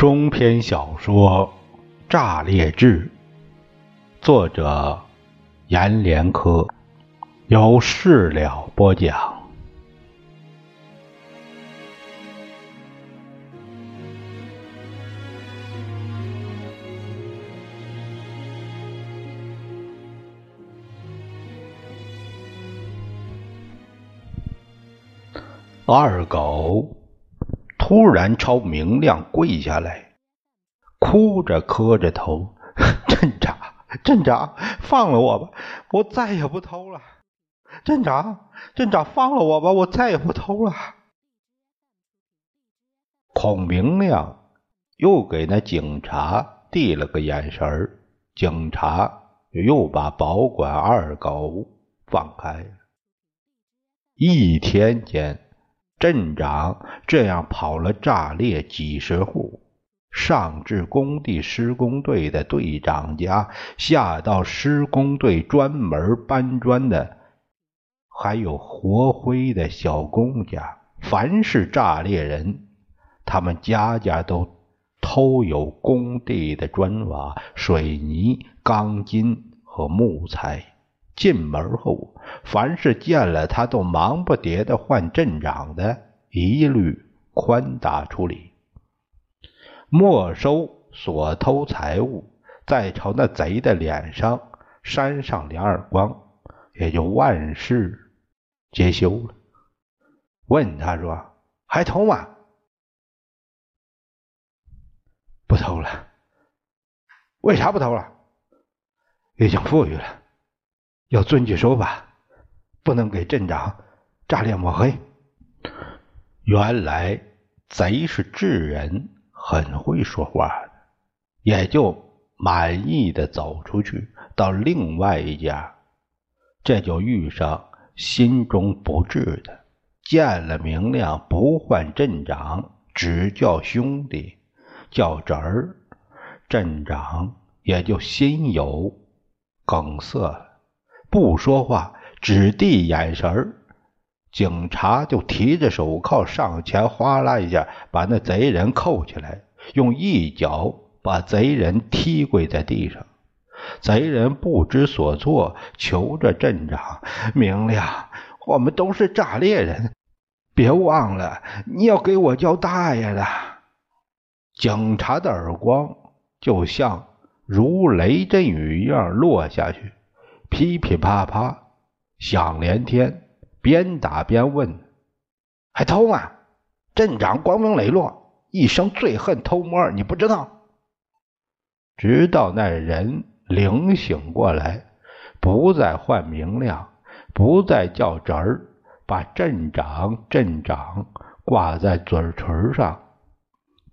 中篇小说《炸裂志》，作者阎连科，由事了播讲。二狗。突然朝明亮跪下来，哭着磕着头：“ 镇长，镇长，放了我吧，我再也不偷了。镇长，镇长，放了我吧，我再也不偷了。”孔明亮又给那警察递了个眼神儿警察又把保管二狗放开了。一天间。镇长这样跑了炸裂几十户，上至工地施工队的队长家，下到施工队专门搬砖的，还有活灰的小工家，凡是炸裂人，他们家家都偷有工地的砖瓦、水泥、钢筋和木材。进门后，凡是见了他都忙不迭的换镇长的，一律宽大处理，没收所偷财物，再朝那贼的脸上扇上两耳光，也就万事皆休了。问他说：“还偷吗？”不偷了。为啥不偷了？已经富裕了。要遵纪守法，不能给镇长炸裂抹黑。原来贼是智人，很会说话，也就满意的走出去，到另外一家，这就遇上心中不智的，见了明亮不唤镇长，只叫兄弟，叫侄儿，镇长也就心有梗塞了。不说话，只递眼神儿，警察就提着手铐上前，哗啦一下把那贼人扣起来，用一脚把贼人踢跪在地上。贼人不知所措，求着镇长明亮：“我们都是炸裂人，别忘了你要给我叫大爷的。”警察的耳光就像如雷阵雨一样落下去。噼噼啪啪响连天，边打边问：“还偷吗？”镇长光明磊落，一生最恨偷摸，你不知道？直到那人灵醒过来，不再唤明亮，不再叫侄儿，把镇长镇长挂在嘴唇上，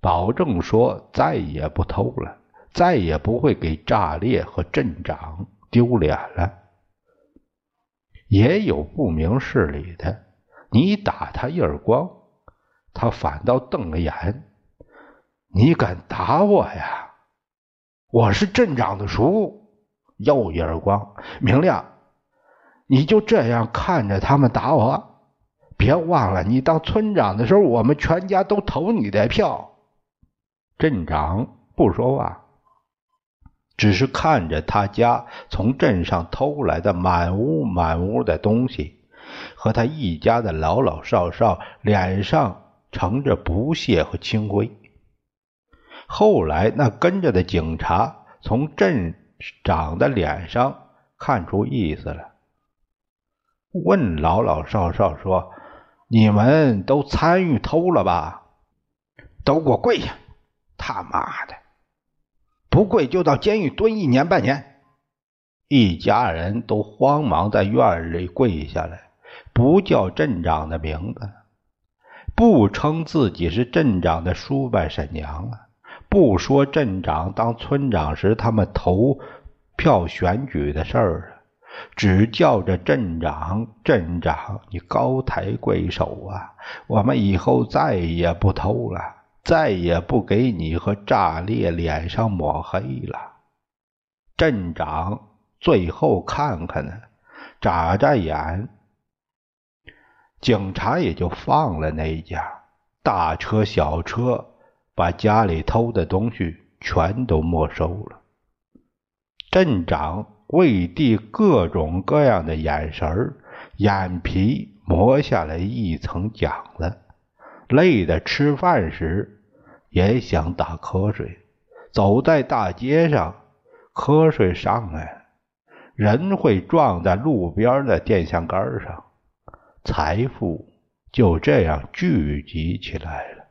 保证说再也不偷了，再也不会给炸裂和镇长。丢脸了，也有不明事理的。你打他一耳光，他反倒瞪了眼。你敢打我呀？我是镇长的叔，又一耳光。明亮，你就这样看着他们打我？别忘了，你当村长的时候，我们全家都投你的票。镇长不说话。只是看着他家从镇上偷来的满屋满屋的东西，和他一家的老老少少，脸上盛着不屑和轻灰。后来，那跟着的警察从镇长的脸上看出意思了，问老老少少说：“你们都参与偷了吧？都给我跪下！他妈的！”不跪就到监狱蹲一年半年，一家人都慌忙在院里跪下来，不叫镇长的名字，不称自己是镇长的叔伯婶娘啊，不说镇长当村长时他们投票选举的事儿啊，只叫着镇长，镇长，你高抬贵手啊，我们以后再也不偷了。再也不给你和炸裂脸上抹黑了。镇长最后看看呢，眨眨眼，警察也就放了那一家。大车小车把家里偷的东西全都没收了。镇长为地各种各样的眼神眼皮磨下来一层茧了，累得吃饭时也想打瞌睡。走在大街上，瞌睡上来，人会撞在路边的电线杆上，财富就这样聚集起来了。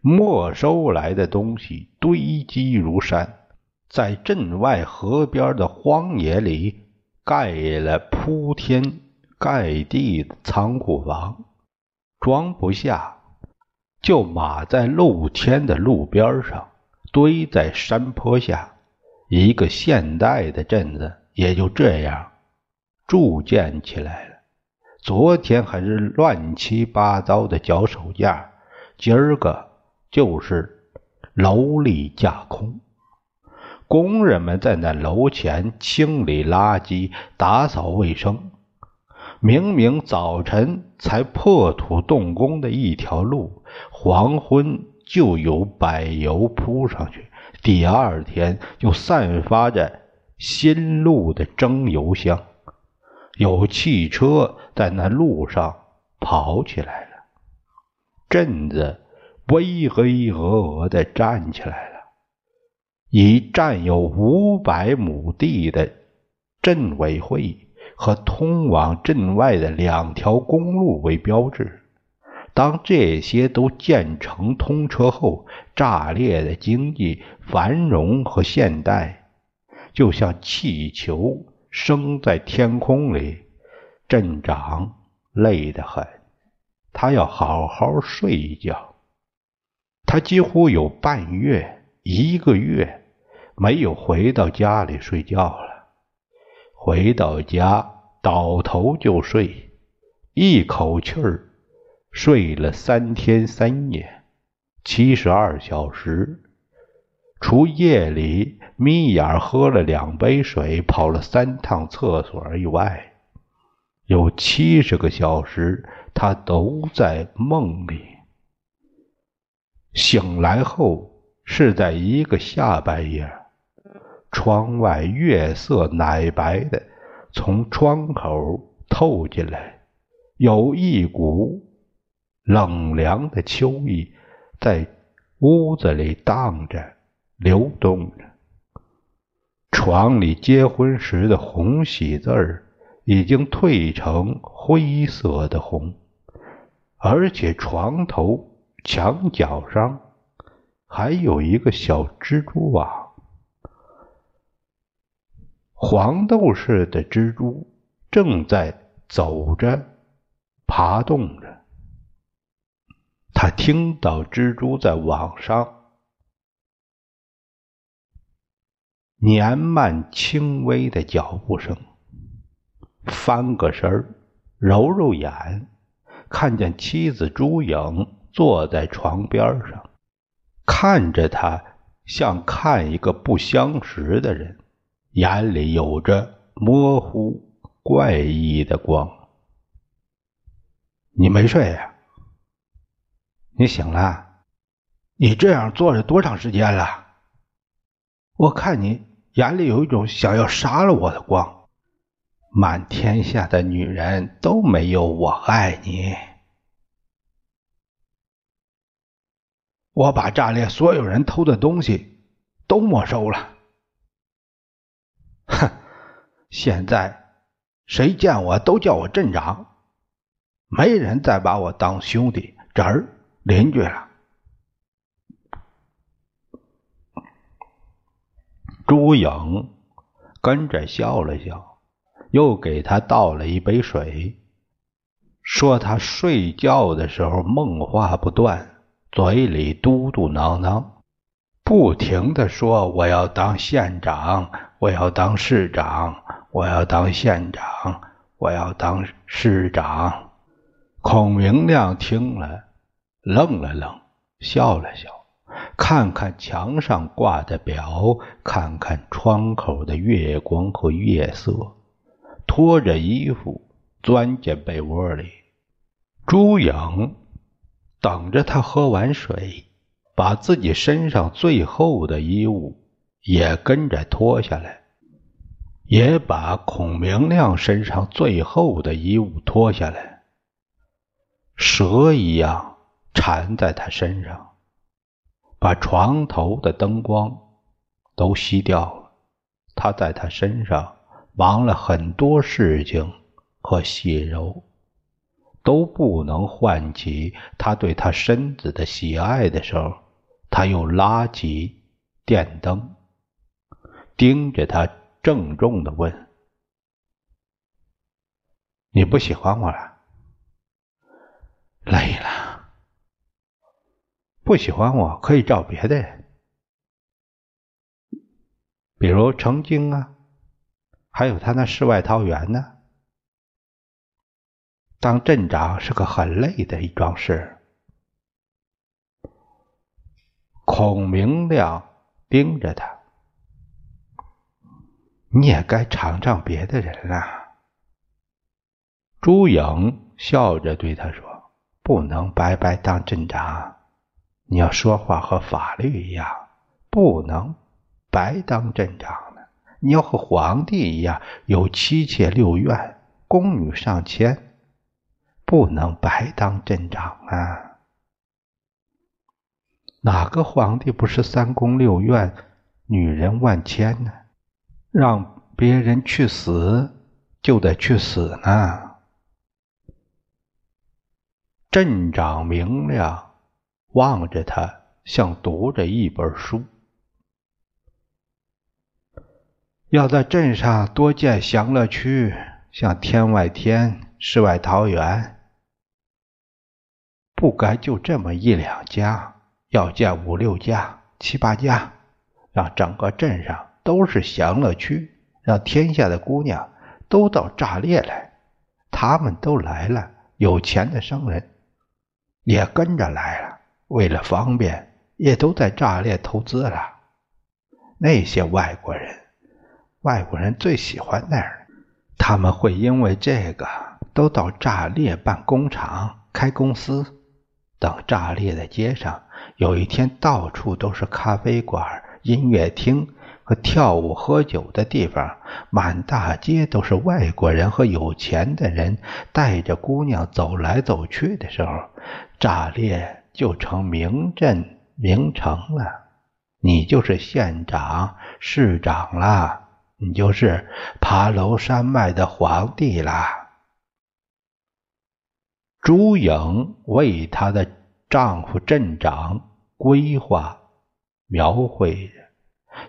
没收来的东西堆积如山，在镇外河边的荒野里盖了铺天盖地的仓库房，装不下，就码在露天的路边上，堆在山坡下，一个现代的镇子也就这样铸建起来了。昨天还是乱七八糟的脚手架，今儿个。就是楼里架空，工人们在那楼前清理垃圾、打扫卫生。明明早晨才破土动工的一条路，黄昏就有柏油铺上去，第二天就散发着新路的蒸油香，有汽车在那路上跑起来了。镇子。巍巍峨峨的站起来了，以占有五百亩地的镇委会和通往镇外的两条公路为标志。当这些都建成通车后，炸裂的经济繁荣和现代，就像气球升在天空里。镇长累得很，他要好好睡一觉。他几乎有半月、一个月没有回到家里睡觉了。回到家倒头就睡，一口气儿睡了三天三夜，七十二小时。除夜里眯眼喝了两杯水、跑了三趟厕所以外，有七十个小时他都在梦里。醒来后是在一个下半夜，窗外月色奶白的从窗口透进来，有一股冷凉的秋意在屋子里荡着、流动着。床里结婚时的红喜字儿已经褪成灰色的红，而且床头。墙角上还有一个小蜘蛛网，黄豆似的蜘蛛正在走着、爬动着。他听到蜘蛛在网上年慢轻微的脚步声，翻个身揉揉眼，看见妻子朱颖。坐在床边上，看着他，像看一个不相识的人，眼里有着模糊怪异的光。你没睡呀？你醒了？你这样坐着多长时间了？我看你眼里有一种想要杀了我的光。满天下的女人都没有我爱你。我把炸裂所有人偷的东西都没收了。现在谁见我都叫我镇长，没人再把我当兄弟、侄儿、邻居了。朱颖跟着笑了笑，又给他倒了一杯水，说他睡觉的时候梦话不断。嘴里嘟嘟囔囔，不停的说：“我要当县长，我要当市长，我要当县长，我要当市长。”孔明亮听了，愣了愣，笑了笑，看看墙上挂的表，看看窗口的月光和月色，脱着衣服钻进被窝里。朱颖。等着他喝完水，把自己身上最厚的衣物也跟着脱下来，也把孔明亮身上最厚的衣物脱下来，蛇一样缠在他身上，把床头的灯光都熄掉了。他在他身上忙了很多事情和细柔。都不能唤起他对他身子的喜爱的时候，他又拉起电灯，盯着他，郑重的问：“你不喜欢我了？累了？不喜欢我可以找别的人，比如程京啊，还有他那世外桃源呢。”当镇长是个很累的一桩事。孔明亮盯着他，你也该尝尝别的人了。朱颖笑着对他说：“不能白白当镇长，你要说话和法律一样，不能白当镇长的。你要和皇帝一样，有妻妾六院，宫女上千。”不能白当镇长啊！哪个皇帝不是三宫六院，女人万千呢？让别人去死，就得去死呢。镇长明亮望着他，像读着一本书。要在镇上多建享乐区，像天外天、世外桃源。不该就这么一两家，要建五六家、七八家，让整个镇上都是享乐区，让天下的姑娘都到炸裂来。他们都来了，有钱的商人也跟着来了，为了方便，也都在炸裂投资了。那些外国人，外国人最喜欢那儿，他们会因为这个都到炸裂办工厂、开公司。等炸裂的街上，有一天到处都是咖啡馆、音乐厅和跳舞喝酒的地方，满大街都是外国人和有钱的人带着姑娘走来走去的时候，炸裂就成名镇名城了。你就是县长、市长啦，你就是爬楼山脉的皇帝啦。朱颖为她的丈夫镇长规划、描绘，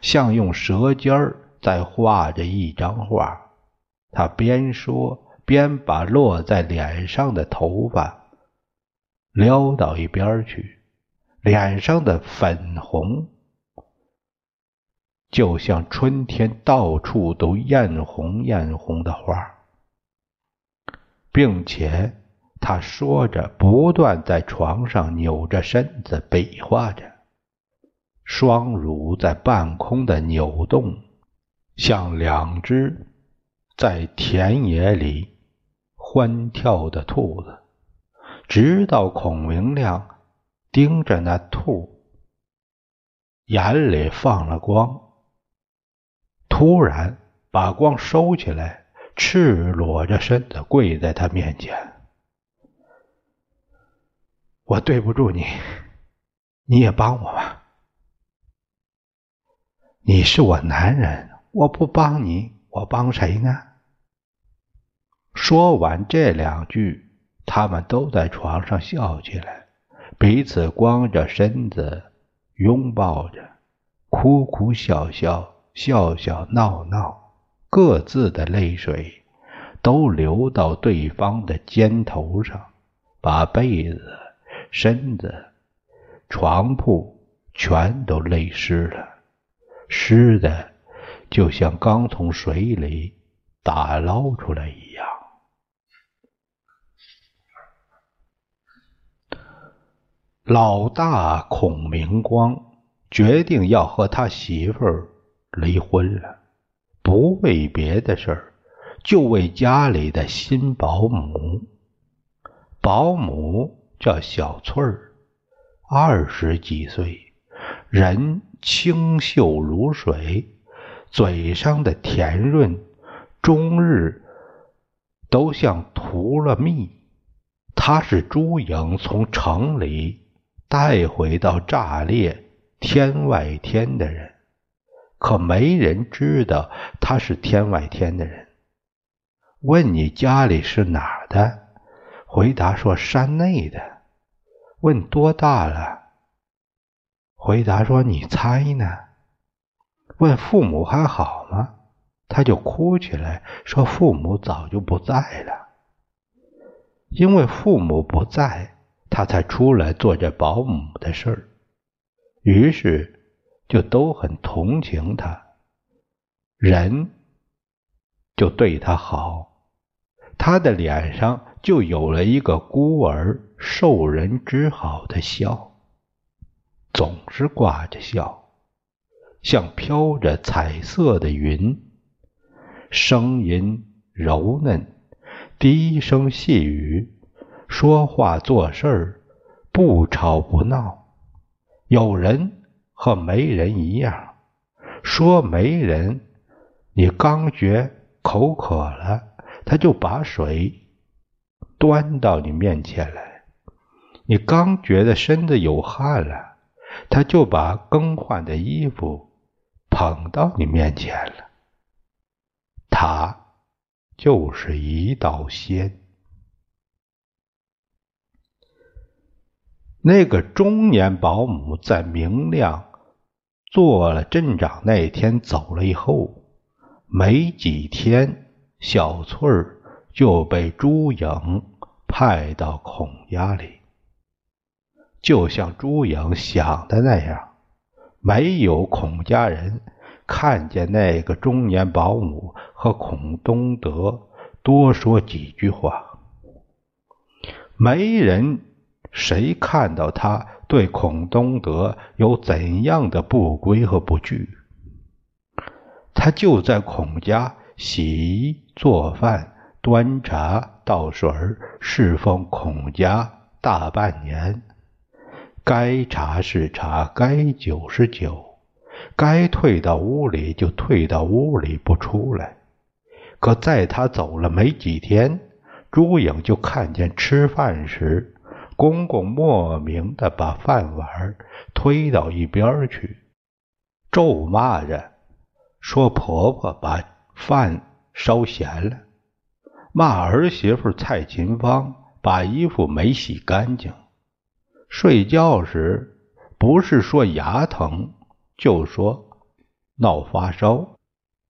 像用舌尖儿在画着一张画。他边说边把落在脸上的头发撩到一边去，脸上的粉红就像春天到处都艳红艳红的花，并且。他说着，不断在床上扭着身子，比划着，双乳在半空的扭动，像两只在田野里欢跳的兔子。直到孔明亮盯着那兔，眼里放了光，突然把光收起来，赤裸着身子跪在他面前。我对不住你，你也帮我吧。你是我男人，我不帮你，我帮谁呢？说完这两句，他们都在床上笑起来，彼此光着身子拥抱着，哭哭笑笑，笑笑闹闹，各自的泪水都流到对方的肩头上，把被子。身子、床铺全都泪湿了，湿的就像刚从水里打捞出来一样。老大孔明光决定要和他媳妇儿离婚了，不为别的事儿，就为家里的新保姆。保姆。叫小翠儿，二十几岁，人清秀如水，嘴上的甜润，终日都像涂了蜜。他是朱颖从城里带回到炸裂天外天的人，可没人知道他是天外天的人。问你家里是哪儿的？回答说山内的。问多大了？回答说你猜呢？问父母还好吗？他就哭起来，说父母早就不在了。因为父母不在，他才出来做这保姆的事儿。于是就都很同情他，人就对他好，他的脸上就有了一个孤儿受人之好的笑，总是挂着笑，像飘着彩色的云，声音柔嫩，低声细语，说话做事儿不吵不闹。有人和没人一样，说没人，你刚觉口渴了，他就把水端到你面前来；你刚觉得身子有汗了，他就把更换的衣服捧到你面前了。他就是一道仙。那个中年保姆在明亮做了镇长那天走了以后，没几天，小翠儿就被朱颖派到孔家里。就像朱颖想的那样，没有孔家人看见那个中年保姆和孔东德多说几句话，没人。谁看到他对孔东德有怎样的不归和不惧？他就在孔家洗衣做饭、端茶倒水侍奉孔家大半年。该查是查，该酒是酒，该退到屋里就退到屋里不出来。可在他走了没几天，朱颖就看见吃饭时。公公莫名的把饭碗推到一边去，咒骂着说：“婆婆把饭烧咸了。”骂儿媳妇蔡琴芳把衣服没洗干净。睡觉时不是说牙疼，就说闹发烧，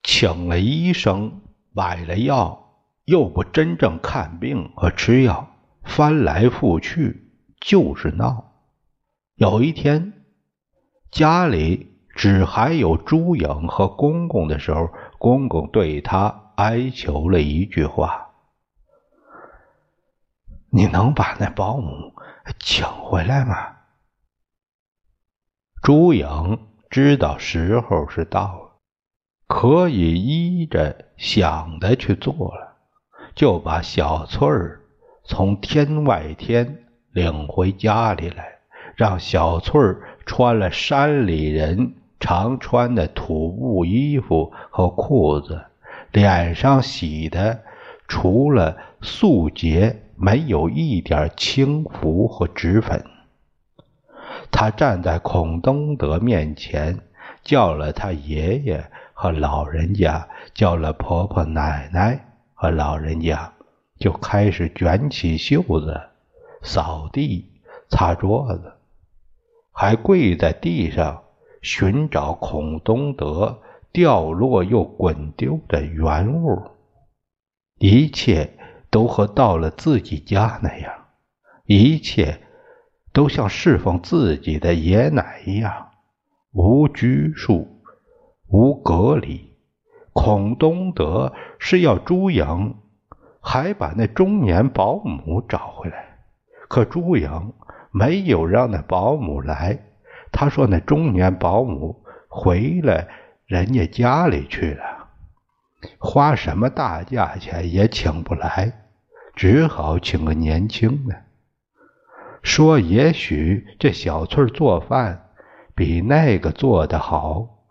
请了医生买了药，又不真正看病和吃药。翻来覆去就是闹。有一天，家里只还有朱颖和公公的时候，公公对他哀求了一句话：“你能把那保姆请回来吗？”朱颖知道时候是到了，可以依着想的去做了，就把小翠儿。从天外天领回家里来，让小翠儿穿了山里人常穿的土布衣服和裤子，脸上洗的除了素洁，没有一点轻浮和脂粉。他站在孔东德面前，叫了他爷爷和老人家，叫了婆婆奶奶和老人家。就开始卷起袖子，扫地、擦桌子，还跪在地上寻找孔东德掉落又滚丢的原物。一切都和到了自己家那样，一切都像侍奉自己的爷奶一样，无拘束，无隔离。孔东德是要朱颖。还把那中年保姆找回来，可朱颖没有让那保姆来。他说那中年保姆回了人家家里去了，花什么大价钱也请不来，只好请个年轻的。说也许这小翠做饭比那个做得好，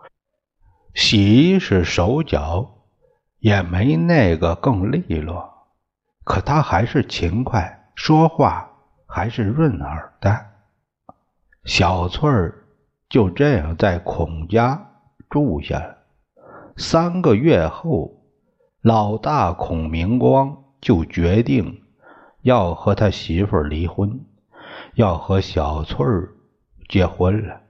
洗是手脚也没那个更利落，可她还是勤快，说话还是润耳的。小翠儿就这样在孔家住下了。三个月后，老大孔明光就决定要和他媳妇离婚，要和小翠儿结婚了。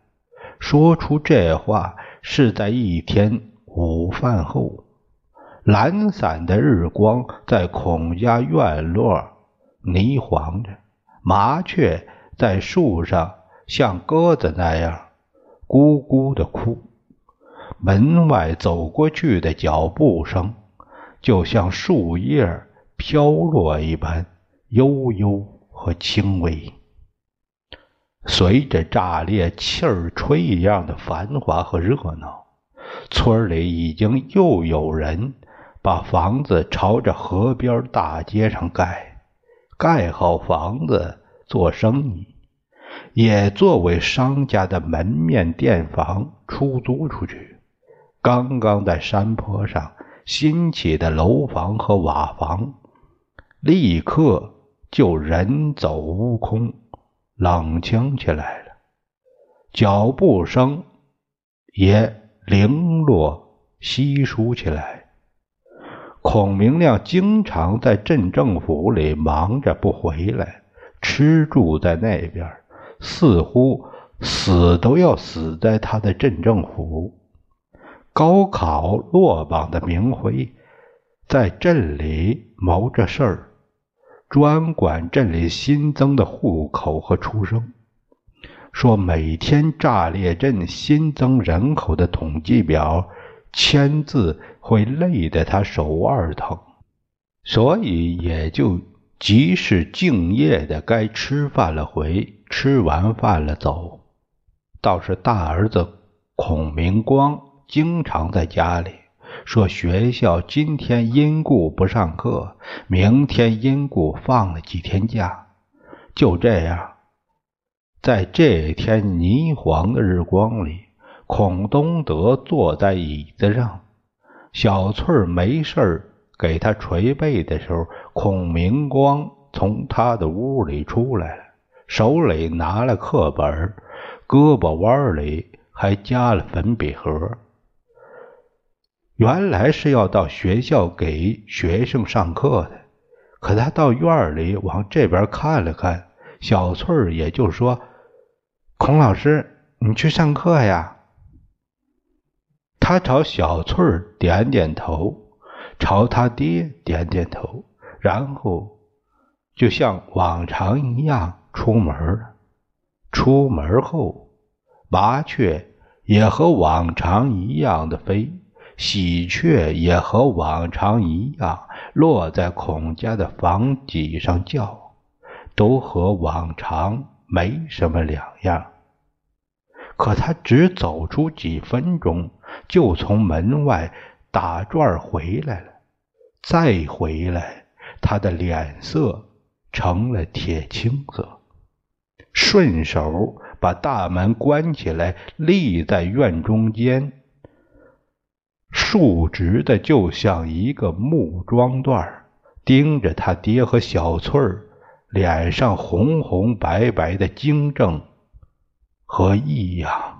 说出这话是在一天午饭后，懒散的日光在孔家院落霓凰着，麻雀在树上。像鸽子那样咕咕的哭，门外走过去的脚步声，就像树叶飘落一般悠悠和轻微。随着炸裂气儿吹一样的繁华和热闹，村里已经又有人把房子朝着河边大街上盖，盖好房子做生意。也作为商家的门面店房出租出去。刚刚在山坡上新起的楼房和瓦房，立刻就人走屋空，冷清起来了。脚步声也零落稀疏起来。孔明亮经常在镇政府里忙着不回来，吃住在那边。似乎死都要死在他的镇政府。高考落榜的明辉在镇里谋着事儿，专管镇里新增的户口和出生。说每天炸裂镇新增人口的统计表签字会累得他手腕疼，所以也就及时敬业的该吃饭了回。吃完饭了，走。倒是大儿子孔明光经常在家里说：“学校今天因故不上课，明天因故放了几天假。”就这样，在这天霓凰的日光里，孔东德坐在椅子上，小翠儿没事给他捶背的时候，孔明光从他的屋里出来了。手里拿了课本，胳膊弯里还夹了粉笔盒。原来是要到学校给学生上课的，可他到院里往这边看了看，小翠儿也就说：“孔老师，你去上课呀？”他朝小翠儿点点头，朝他爹点点头，然后就像往常一样。出门了，出门后，麻雀也和往常一样的飞，喜鹊也和往常一样落在孔家的房脊上叫，都和往常没什么两样。可他只走出几分钟，就从门外打转回来了，再回来，他的脸色成了铁青色。顺手把大门关起来，立在院中间，竖直的，就像一个木桩段盯着他爹和小翠儿脸上红红白白的惊正和异样。